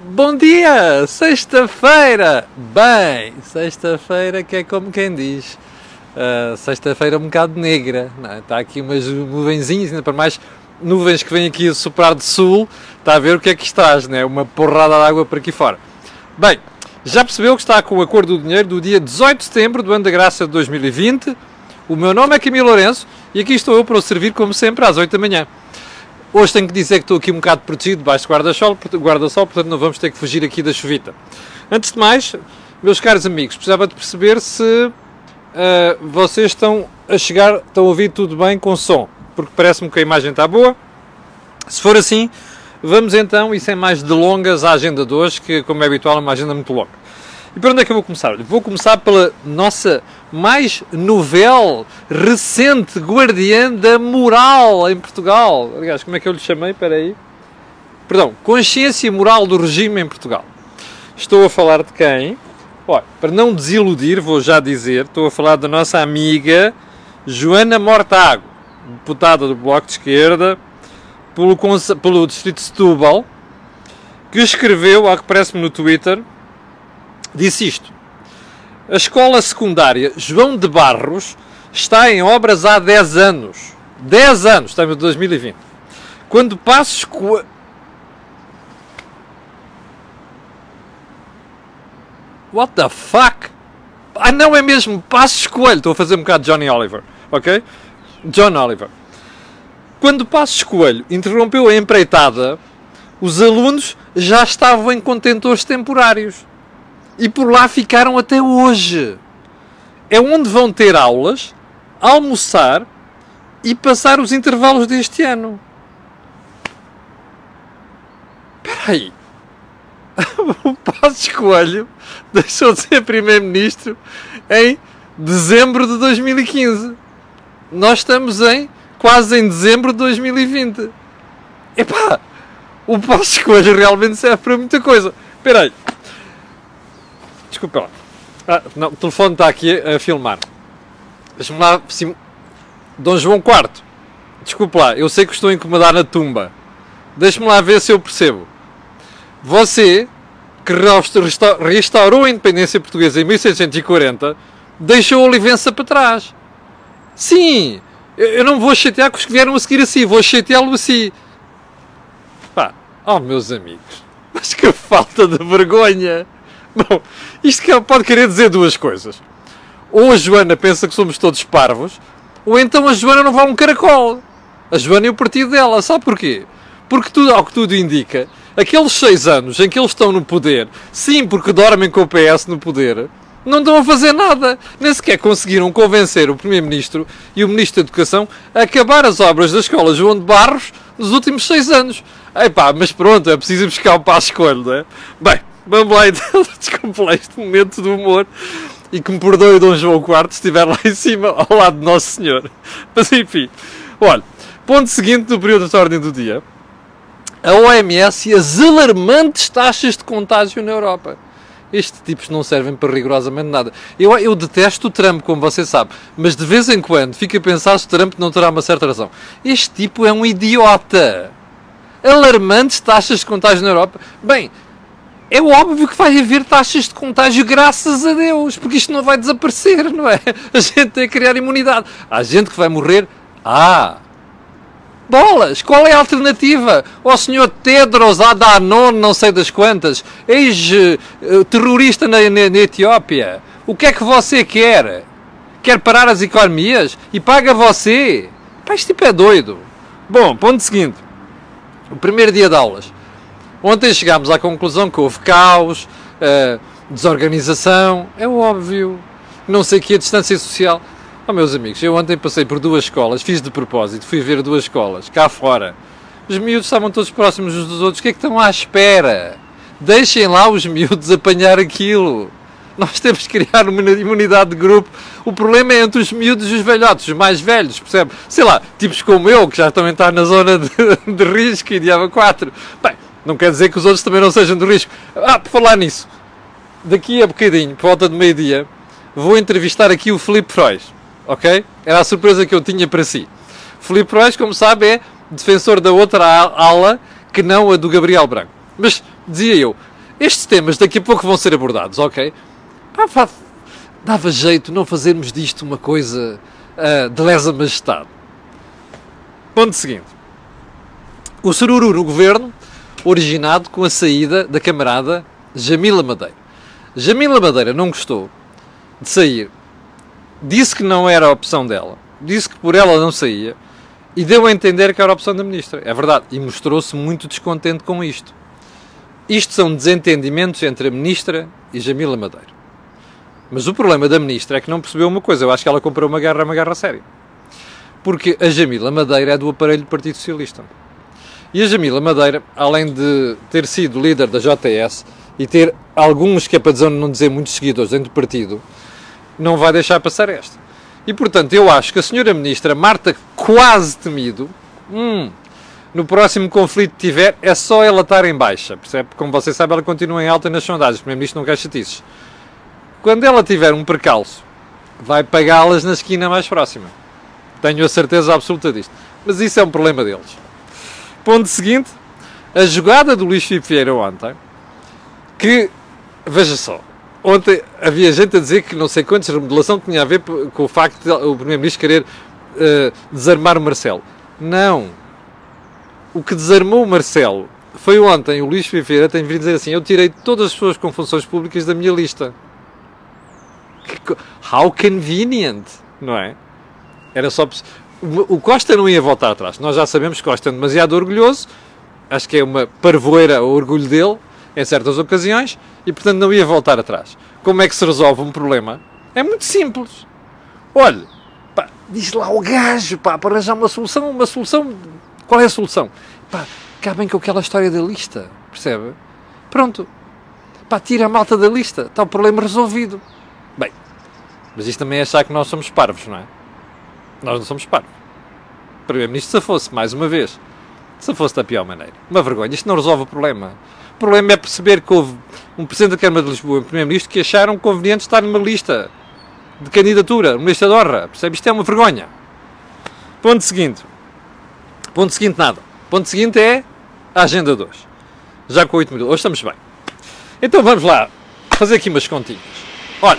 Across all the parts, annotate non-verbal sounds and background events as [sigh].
Bom dia! Sexta-feira! Bem, sexta-feira que é como quem diz. Uh, sexta-feira um bocado negra. Não, está é? aqui umas nuvenzinhas, ainda para mais nuvens que vêm aqui a soprar de sul. Está a ver o que é que estás, né? Uma porrada de água por aqui fora. Bem, já percebeu que está com o Acordo do Dinheiro do dia 18 de setembro do ano da graça de 2020. O meu nome é Camilo Lourenço e aqui estou eu para o servir como sempre às 8 da manhã. Hoje tenho que dizer que estou aqui um bocado protegido debaixo do guarda-sol, guarda portanto não vamos ter que fugir aqui da chuvita. Antes de mais, meus caros amigos, precisava de perceber se uh, vocês estão a chegar, estão a ouvir tudo bem com som, porque parece-me que a imagem está boa. Se for assim, vamos então, e sem mais delongas, à agenda de hoje, que como é habitual é uma agenda muito longa. E por onde é que eu vou começar? Vou começar pela nossa mais novel, recente guardiã da moral em Portugal. Aliás, como é que eu lhe chamei? Espera aí. Perdão, consciência moral do regime em Portugal. Estou a falar de quem? Olha, para não desiludir, vou já dizer, estou a falar da nossa amiga Joana Mortago, deputada do Bloco de Esquerda, pelo, pelo Distrito de Setúbal, que escreveu, ao que parece-me no Twitter, disse isto. A escola secundária João de Barros está em obras há 10 anos. 10 anos, estamos em 2020. Quando Passos Coelho. What the fuck? Ah, não é mesmo Passos Coelho. Estou a fazer um bocado de Johnny Oliver, ok? John Oliver. Quando Passos Coelho interrompeu a empreitada, os alunos já estavam em contentores temporários e por lá ficaram até hoje. É onde vão ter aulas, almoçar e passar os intervalos deste ano. Espera aí. [laughs] o Passos Coelho deixou de ser Primeiro-Ministro em dezembro de 2015. Nós estamos em quase em dezembro de 2020. Epá, o Passos Coelho realmente serve para muita coisa. Espera aí. Desculpa lá. Ah, não, o telefone está aqui a, filmar. Deixa-me lá. Sim, Dom João IV. Desculpa lá, eu sei que estou a incomodar na tumba. Deixa-me lá ver se eu percebo. Você, que restaurou a independência portuguesa em 1640, deixou a Olivença para trás. Sim, eu não vou chatear com os que vieram a seguir assim, vou chateá-lo assim. Pá, oh meus amigos, [laughs] mas que falta de vergonha! Bom, isto pode querer dizer duas coisas. Ou a Joana pensa que somos todos parvos, ou então a Joana não vale um caracol. A Joana e o partido dela. Sabe porquê? Porque tudo, ao que tudo indica, aqueles seis anos em que eles estão no poder, sim, porque dormem com o PS no poder, não estão a fazer nada. Nem sequer conseguiram convencer o Primeiro-Ministro e o Ministro da Educação a acabar as obras da Escola João de Barros nos últimos seis anos. Epá, mas pronto, é preciso buscar o passo escolho, não é? Bem, Vamos lá então, [laughs] desculpe lá este momento do humor e que me perdoe Dom João IV se estiver lá em cima ao lado de Nosso Senhor. [laughs] Mas enfim, olha, ponto seguinte do período de ordem do dia. A OMS e as alarmantes taxas de contágio na Europa. Estes tipos não servem para rigorosamente nada. Eu, eu detesto o Trump, como você sabe, mas de vez em quando fico a pensar se o Trump não terá uma certa razão. Este tipo é um idiota. Alarmantes taxas de contágio na Europa. Bem, é óbvio que vai haver taxas de contágio, graças a Deus, porque isto não vai desaparecer, não é? [laughs] A gente tem que criar imunidade. Há gente que vai morrer. Ah! Bolas! Qual é a alternativa? O senhor Tedros Adhanom, não sei das quantas, ex-terrorista na, na, na Etiópia. O que é que você quer? Quer parar as economias? E paga você? Pá, este tipo é doido. Bom, ponto seguinte. O primeiro dia de aulas. Ontem chegámos à conclusão que houve caos, uh, desorganização, é óbvio, não sei que a distância social. Oh, meus amigos, eu ontem passei por duas escolas, fiz de propósito, fui ver duas escolas, cá fora. Os miúdos estavam todos próximos uns dos outros, o que é que estão à espera? Deixem lá os miúdos apanhar aquilo. Nós temos que criar uma imunidade de grupo. O problema é entre os miúdos e os velhotes, os mais velhos, percebe? Sei lá, tipos como eu, que já estão a entrar na zona de, [laughs] de risco e AVA 4. Bem, não quer dizer que os outros também não sejam de risco. Ah, por falar nisso, daqui a bocadinho, por volta de meio-dia, vou entrevistar aqui o Felipe Freud, ok? Era a surpresa que eu tinha para si. Felipe Freud, como sabe, é defensor da outra ala que não a do Gabriel Branco. Mas, dizia eu, estes temas daqui a pouco vão ser abordados, ok? Ah, pá, dava jeito não fazermos disto uma coisa uh, de lesa majestade. Ponto seguinte. O sururu no governo, originado com a saída da camarada Jamila Madeira. Jamila Madeira não gostou de sair, disse que não era a opção dela, disse que por ela não saía e deu a entender que era a opção da ministra. É verdade, e mostrou-se muito descontente com isto. Isto são desentendimentos entre a ministra e Jamila Madeira. Mas o problema da ministra é que não percebeu uma coisa. Eu acho que ela comprou uma guerra, uma guerra séria. Porque a Jamila Madeira é do aparelho do Partido Socialista. E a Jamila Madeira, além de ter sido líder da JS e ter alguns, que é para não dizer muitos seguidores dentro do partido, não vai deixar passar esta. E portanto, eu acho que a senhora ministra Marta Quase Temido, hum, no próximo conflito que tiver, é só ela estar em baixa, percebe? Como você sabe, ela continua em alta nas sondagens, o primeiro-ministro não quer chatices. Quando ela tiver um percalço, vai pagá-las na esquina mais próxima. Tenho a certeza absoluta disto. Mas isso é um problema deles. Ponto seguinte, a jogada do Luís Filipe Vieira ontem, que, veja só, ontem havia gente a dizer que não sei quantos remodelação tinha a ver com o facto de o Primeiro-Ministro querer uh, desarmar o Marcelo. Não. O que desarmou o Marcelo foi ontem o Luís Filipe tem vindo dizer assim: eu tirei todas as pessoas com funções públicas da minha lista. How convenient, não é? Era só o Costa não ia voltar atrás. Nós já sabemos que Costa é demasiado orgulhoso, acho que é uma parvoeira o orgulho dele em certas ocasiões e, portanto, não ia voltar atrás. Como é que se resolve um problema? É muito simples. Olha, pá, diz lá ao gajo pá, para arranjar uma solução. Uma solução. Qual é a solução? Pá, com aquela história da lista, percebe? Pronto. Pá, tira a malta da lista. Está o problema resolvido. Bem, mas isto também é achar que nós somos parvos, não é? Nós não somos parvos. Primeiro-Ministro, se fosse, mais uma vez, se fosse da pior maneira. Uma vergonha. Isto não resolve o problema. O problema é perceber que houve um Presidente da Câmara de Lisboa e um Primeiro-Ministro que acharam conveniente estar numa lista de candidatura, uma lista de honra. Percebe? Isto é uma vergonha. Ponto seguinte. Ponto seguinte, nada. Ponto seguinte é a agenda de hoje. Já com 8 minutos. Hoje estamos bem. Então vamos lá fazer aqui umas continhas. Olha,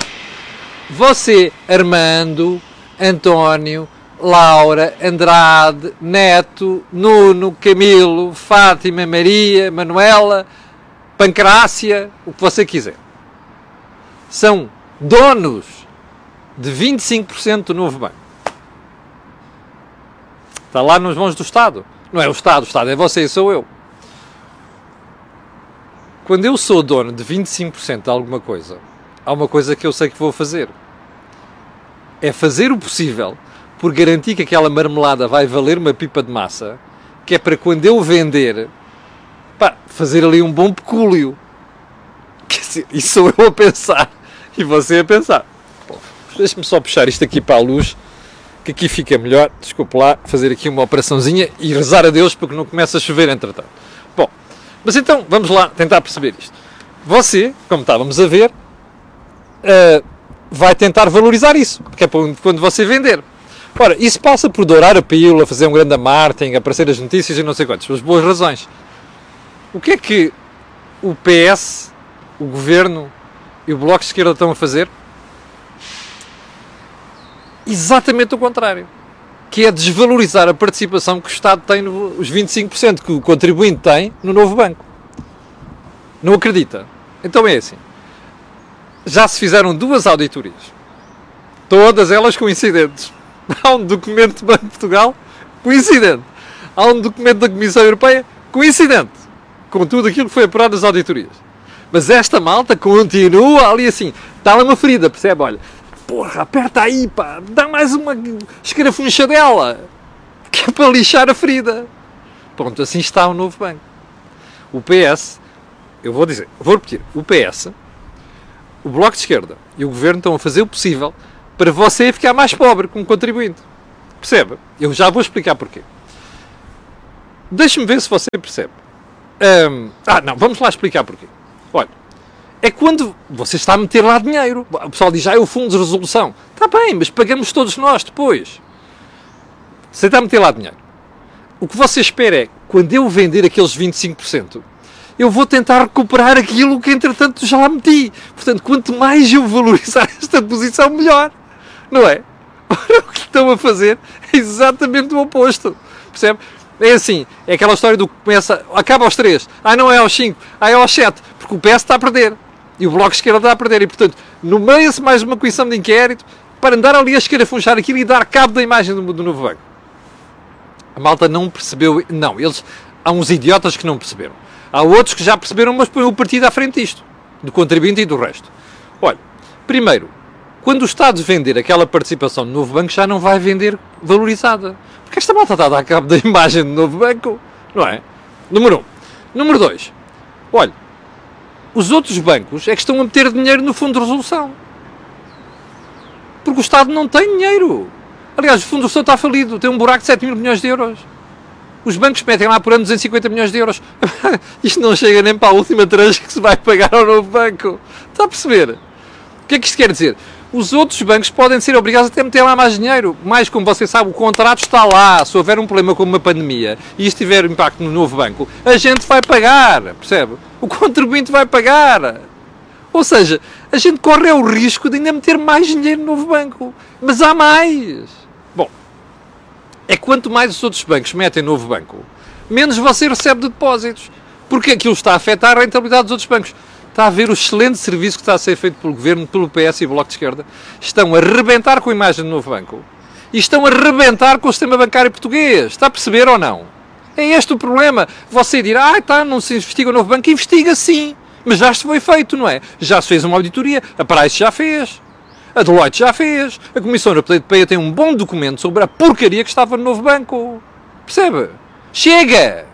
você, Armando, António, Laura, Andrade, Neto, Nuno, Camilo, Fátima, Maria, Manuela, Pancrácia, o que você quiser. São donos de 25% do novo banco. Está lá nas mãos do Estado. Não é o Estado, o Estado é você e sou eu. Quando eu sou dono de 25% de alguma coisa, há uma coisa que eu sei que vou fazer. É fazer o possível por garantir que aquela marmelada vai valer uma pipa de massa, que é para quando eu vender, pá, fazer ali um bom pecúlio. [laughs] Isso sou eu a pensar e você a pensar. Deixa-me só puxar isto aqui para a luz, que aqui fica melhor. Desculpe lá, fazer aqui uma operaçãozinha e rezar a Deus porque não começa a chover entretanto. Bom, mas então vamos lá tentar perceber isto. Você, como estávamos a ver, uh, vai tentar valorizar isso, que é quando você vender. Ora, isso passa por dourar a pílula, fazer um grande marketing, aparecer as notícias e não sei quantas, pelas boas razões. O que é que o PS, o Governo e o Bloco de Esquerda estão a fazer? Exatamente o contrário. Que é desvalorizar a participação que o Estado tem, no, os 25% que o contribuinte tem no novo banco. Não acredita? Então é assim. Já se fizeram duas auditorias. Todas elas coincidentes [laughs] Há um documento do Banco de Portugal coincidente. Há um documento da Comissão Europeia coincidente com tudo aquilo que foi apurado das auditorias. Mas esta malta continua ali assim. Está lá uma ferida, percebe? Olha, porra, aperta aí, pá, dá mais uma escarafuncha dela, [laughs] que é para lixar a ferida. Pronto, assim está o novo banco. O PS, eu vou dizer, vou repetir, o PS, o Bloco de Esquerda e o Governo estão a fazer o possível para você ficar mais pobre como contribuinte. Percebe? Eu já vou explicar porquê. Deixe-me ver se você percebe. Um, ah, não, vamos lá explicar porquê. Olha, é quando você está a meter lá dinheiro. O pessoal diz, ah, é o fundo de resolução. Está bem, mas pagamos todos nós depois. Você está a meter lá dinheiro. O que você espera é, quando eu vender aqueles 25%, eu vou tentar recuperar aquilo que entretanto já lá meti. Portanto, quanto mais eu valorizar [laughs] esta posição, melhor. Não é? [laughs] Ora, o que estão a fazer é exatamente o oposto. Percebe? É assim, é aquela história do que começa, acaba aos 3, ah não é aos 5, ah é aos 7, porque o PS está a perder. E o Bloco de Esquerda está a perder. E, portanto, nomeia-se mais uma comissão de inquérito para andar ali a escarafunchar aquilo e dar cabo da imagem do, do novo banco. A malta não percebeu. Não, eles. Há uns idiotas que não perceberam. Há outros que já perceberam, mas põem o partido à frente disto, do contribuinte e do resto. Olha, primeiro, quando o Estado vender aquela participação no novo banco, já não vai vender valorizada. Porque esta malta está a dar cabo da [laughs] imagem do novo banco, não é? Número um. Número dois. Olha, os outros bancos é que estão a meter dinheiro no fundo de resolução. Porque o Estado não tem dinheiro. Aliás, o fundo de resolução está falido, tem um buraco de 7 mil milhões de euros. Os bancos metem lá por ano 250 milhões de euros. [laughs] isto não chega nem para a última tranche que se vai pagar ao novo banco. Está a perceber? O que é que isto quer dizer? Os outros bancos podem ser obrigados a meter lá mais dinheiro. Mas, como você sabe, o contrato está lá. Se houver um problema como uma pandemia e isto tiver impacto no novo banco, a gente vai pagar. Percebe? O contribuinte vai pagar. Ou seja, a gente corre o risco de ainda meter mais dinheiro no novo banco. Mas há mais é quanto mais os outros bancos metem no novo banco, menos você recebe de depósitos. Porque aquilo está a afetar a rentabilidade dos outros bancos. Está a ver o excelente serviço que está a ser feito pelo Governo, pelo PS e Bloco de Esquerda. Estão a rebentar com a imagem do novo banco. E estão a rebentar com o sistema bancário português. Está a perceber ou não? É este o problema. Você dirá, ah, tá, não se investiga o novo banco. Investiga sim. Mas já se foi feito, não é? Já se fez uma auditoria. A Price já fez. A Deloitte já fez. A Comissão Europeia tem um bom documento sobre a porcaria que estava no novo banco. Percebe? Chega!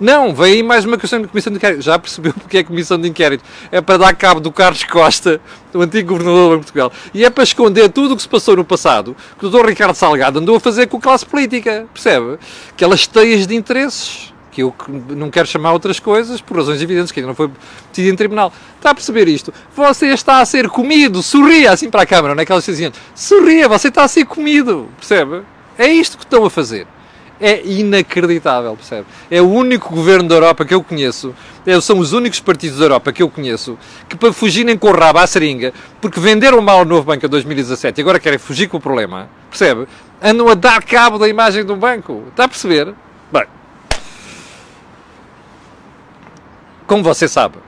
Não, vem aí mais uma questão de comissão de inquérito. Já percebeu [laughs] porque é comissão de inquérito? É para dar cabo do Carlos Costa, o antigo governador de Portugal. E é para esconder tudo o que se passou no passado, que o Dr. Ricardo Salgado andou a fazer com a classe política. Percebe? Aquelas teias de interesses que eu não quero chamar outras coisas por razões evidentes, que ainda não foi decidido em tribunal. Está a perceber isto? Você está a ser comido, sorria assim para a câmara, não é que elas diziam, sorria, você está a ser comido, percebe? É isto que estão a fazer. É inacreditável, percebe? É o único governo da Europa que eu conheço, é, são os únicos partidos da Europa que eu conheço, que para fugirem com o rabo à seringa, porque venderam mal o novo banco em 2017 e agora querem fugir com o problema, percebe? Andam a dar cabo da imagem do banco. Está a perceber? Bem, como você sabe,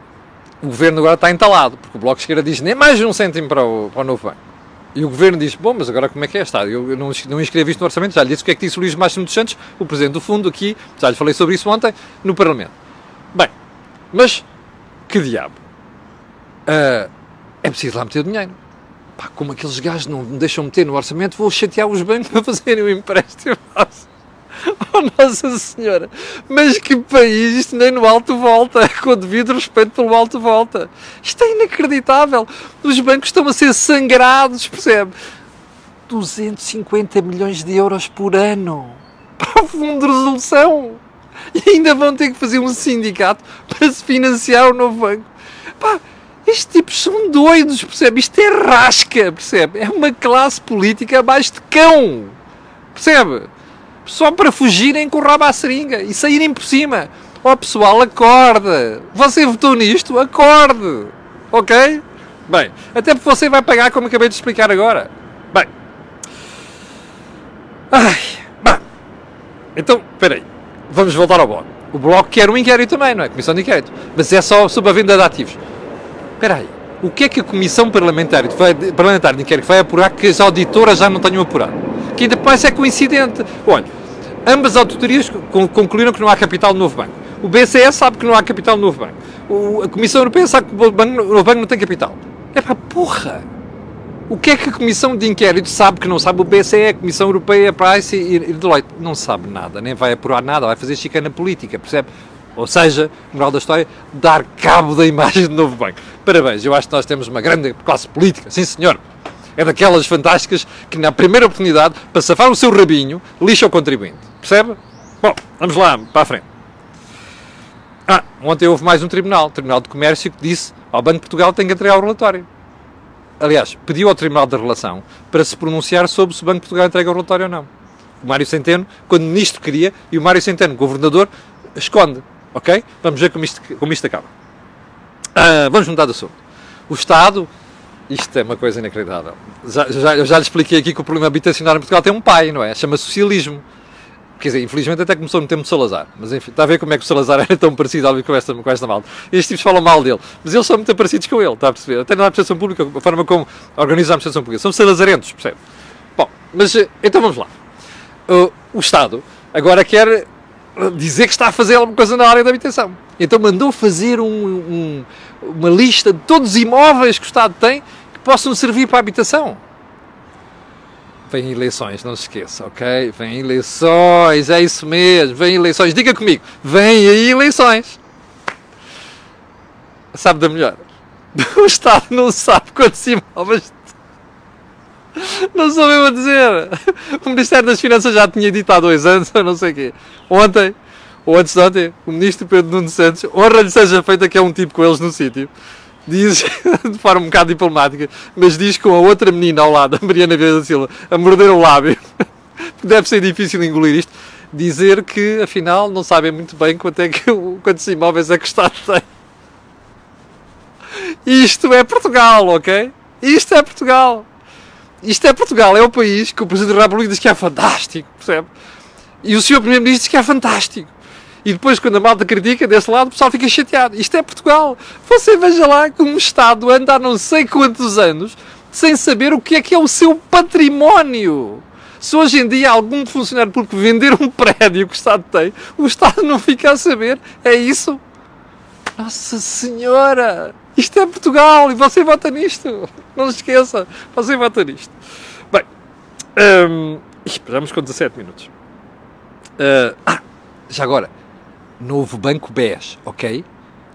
o governo agora está entalado, porque o Bloco de Esquerda diz nem mais um cêntimo para o, para o novo banco. E o governo diz: Bom, mas agora como é que é? Está? Eu, não, não inscrevi isto no orçamento, já lhe disse o que é que disse o Luís Máximo dos Santos, o presidente do fundo, aqui, já lhe falei sobre isso ontem, no Parlamento. Bem, mas que diabo? Uh, é preciso lá meter dinheiro. Pá, como aqueles gajos não me deixam meter no orçamento, vou chatear os bancos [laughs] para fazerem o empréstimo. [laughs] Oh Nossa Senhora, mas que país, isto nem no alto volta, [laughs] com o devido respeito pelo alto volta. Isto é inacreditável. Os bancos estão a ser sangrados, percebe? 250 milhões de euros por ano [laughs] para o fundo de resolução. E ainda vão ter que fazer um sindicato para se financiar o novo banco. Pá, estes tipos são doidos, percebe? Isto é rasca, percebe? É uma classe política abaixo de cão, percebe? Só para fugirem com o rabo à seringa e saírem por cima. Ó oh, pessoal, acorde! Você votou nisto? Acorde! Ok? Bem, até porque você vai pagar como acabei de explicar agora. Bem. Ai, bem. Então, espera aí. Vamos voltar ao Bloco. O Bloco quer um inquérito também, não é? Comissão de inquérito. Mas é só sobre a venda de ativos. Espera aí. O que é que a Comissão Parlamentar, parlamentar de Inquérito vai apurar que as auditoras já não tenham apurado? Que ainda mais é coincidente. Olha, Ambas as auditorias concluíram que não há capital no novo banco. O BCE sabe que não há capital no novo banco. O, a Comissão Europeia sabe que o, banco, o novo banco não tem capital. É para porra! O que é que a Comissão de Inquérito sabe que não sabe o BCE, a Comissão Europeia, a Price e, e Deloitte? Não sabe nada, nem vai apurar nada, vai fazer chicana política, percebe? Ou seja, moral da história, dar cabo da imagem do novo banco. Parabéns, eu acho que nós temos uma grande classe política, sim senhor é daquelas fantásticas que na primeira oportunidade, para safar o seu rabinho, lixa o contribuinte. Percebe? Bom, vamos lá, para a frente. Ah, ontem houve mais um tribunal, o Tribunal de Comércio, que disse ao Banco de Portugal que tem que entregar o relatório. Aliás, pediu ao Tribunal da Relação para se pronunciar sobre se o Banco de Portugal entrega o relatório ou não. O Mário Centeno, quando o Ministro queria, e o Mário Centeno, Governador, esconde. Ok? Vamos ver como isto, como isto acaba. Ah, vamos mudar de assunto. O Estado, isto é uma coisa inacreditável. Já, já, já lhe expliquei aqui que o problema habitacional em Portugal tem um pai, não é? Chama-se socialismo. Quer dizer, infelizmente até começou no tempo de Salazar. Mas enfim, está a ver como é que o Salazar [laughs] era tão parecido ali com esta, com esta malta. Estes tipos falam mal dele. Mas eles são muito parecidos com ele, está a perceber? Até na administração pública, a forma como organiza a administração pública. São salazarentos, percebe? Bom, mas eh, então vamos lá. Uh, o Estado agora quer eh, dizer que está a fazer alguma coisa na área da habitação. Então mandou fazer um, um, uma lista de todos os imóveis que o Estado tem que possam servir para a habitação. Vêm eleições, não se esqueça, ok? Vêm eleições, é isso mesmo, vêm eleições. Diga comigo, vêm aí eleições. Sabe da melhor? [laughs] O Estado não sabe quantos imóveis. Não sou eu a dizer. O Ministério das Finanças já tinha dito há dois anos, [laughs] ou não sei o quê. Ontem, ou antes de ontem, o Ministro Pedro Nuno Santos, honra-lhe seja feita que é um tipo com eles no sítio diz [laughs] de forma um bocado diplomática, mas diz com a outra menina ao lado, a Mariana Vieira da Silva, a morder o lábio, [laughs] deve ser difícil engolir isto, dizer que afinal não sabem muito bem quanto é que quantos imóveis é que o Estado [laughs] tem. Isto é Portugal, ok? Isto é Portugal. Isto é Portugal, é o país que o Presidente da República diz que é fantástico, percebe? E o Sr. Primeiro-Ministro diz que é fantástico. E depois, quando a malta critica desse lado, o pessoal fica chateado. Isto é Portugal. Você veja lá que um Estado anda há não sei quantos anos sem saber o que é que é o seu património. Se hoje em dia algum funcionário público vender um [laughs] prédio que o Estado tem, o Estado não fica a saber. É isso? Nossa Senhora! Isto é Portugal e você vota nisto. Não se esqueça, você vota nisto. Bem, um, esperamos com 17 minutos. Uh, ah, já agora, novo Banco BES, ok?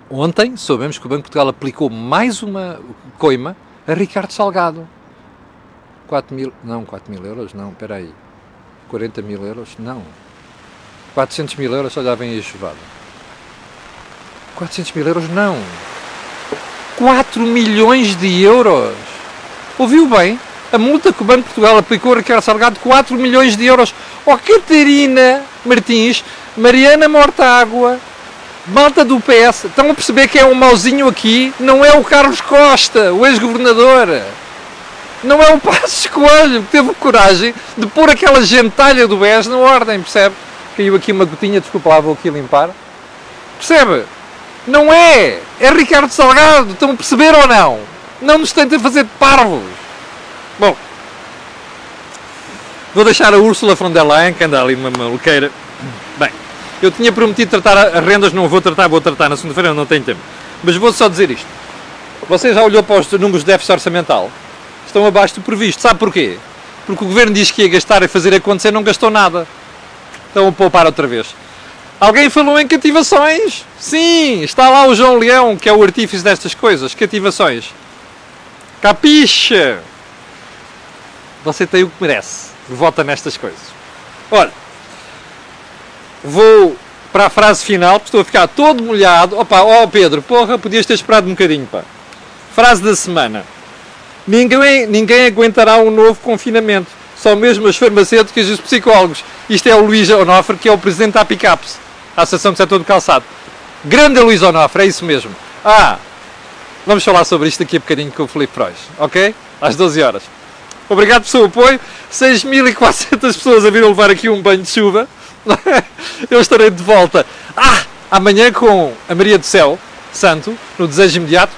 Ontem soubemos que o Banco de Portugal aplicou mais uma coima a Ricardo Salgado. 4 mil, não, 4 mil euros, não, espera aí. 40 mil euros, não. 400 mil euros, olha, vem aí chuvada. 400 mil euros, não. 4 milhões de euros. Ouviu bem? A multa que o Banco de Portugal aplicou a Ricardo Salgado, 4 milhões de euros. Oh, Catarina Martins, Mariana Mortágua, malta do PS, estão a perceber que é um mauzinho aqui? Não é o Carlos Costa, o ex-governador. Não é o Passos [laughs] Coelho que teve coragem de pôr aquela gentalha do BES na ordem, percebe? Caiu aqui uma gotinha, desculpa lá, vou aqui limpar. Percebe? Não é! É Ricardo Salgado, estão a perceber ou não? Não nos tentem fazer de parvos. Bom, vou deixar a Úrsula von der Leyen, que anda ali numa maluqueira. Eu tinha prometido tratar as rendas, não vou tratar, vou tratar na segunda-feira, não tenho tempo. Mas vou só dizer isto. Você já olhou para os números de déficit orçamental? Estão abaixo do previsto. Sabe porquê? Porque o governo diz que ia gastar e fazer acontecer, não gastou nada. Estão a poupar outra vez. Alguém falou em cativações? Sim, está lá o João Leão, que é o artífice destas coisas. Cativações. Capixa! Você tem o que merece. Vota nestas coisas. Olha, vou para a frase final, porque estou a ficar todo molhado. Opa, ó oh Pedro, porra, podias ter esperado um bocadinho, pá. Frase da semana. Ninguém, ninguém aguentará um novo confinamento. Só mesmo as farmacêuticas e os psicólogos. Isto é o Luís Onofre, que é o presidente da APICAPS, a Associação do Setor do Calçado. Grande Luís Onofre, é isso mesmo. Ah, vamos falar sobre isto daqui a bocadinho com o Felipe Frois, ok? Às 12 horas. Obrigado pelo seu apoio. 6.400 pessoas a vir levar aqui um banho de chuva. [laughs] Eu estarei de volta. Ah, amanhã com a Maria do Céu Santo, no Desejo Imediato.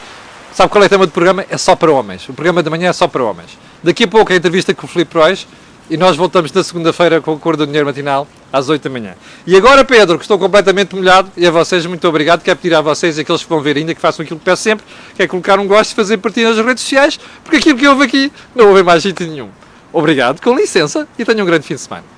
Sabe qual é o tema do programa? É só para homens. O programa da manhã é só para homens. Daqui a pouco a entrevista com o Filipe Prois e nós voltamos na segunda-feira com o Cor do Dinheiro Matinal às 8 da manhã. E agora, Pedro, que estou completamente molhado, e a vocês, muito obrigado. Quero pedir a vocês, aqueles que vão ver ainda, que façam aquilo que peço sempre, que é colocar um gosto e fazer partilha nas redes sociais, porque aquilo que houve aqui não houve mais jeito nenhum. Obrigado, com licença, e tenham um grande fim de semana.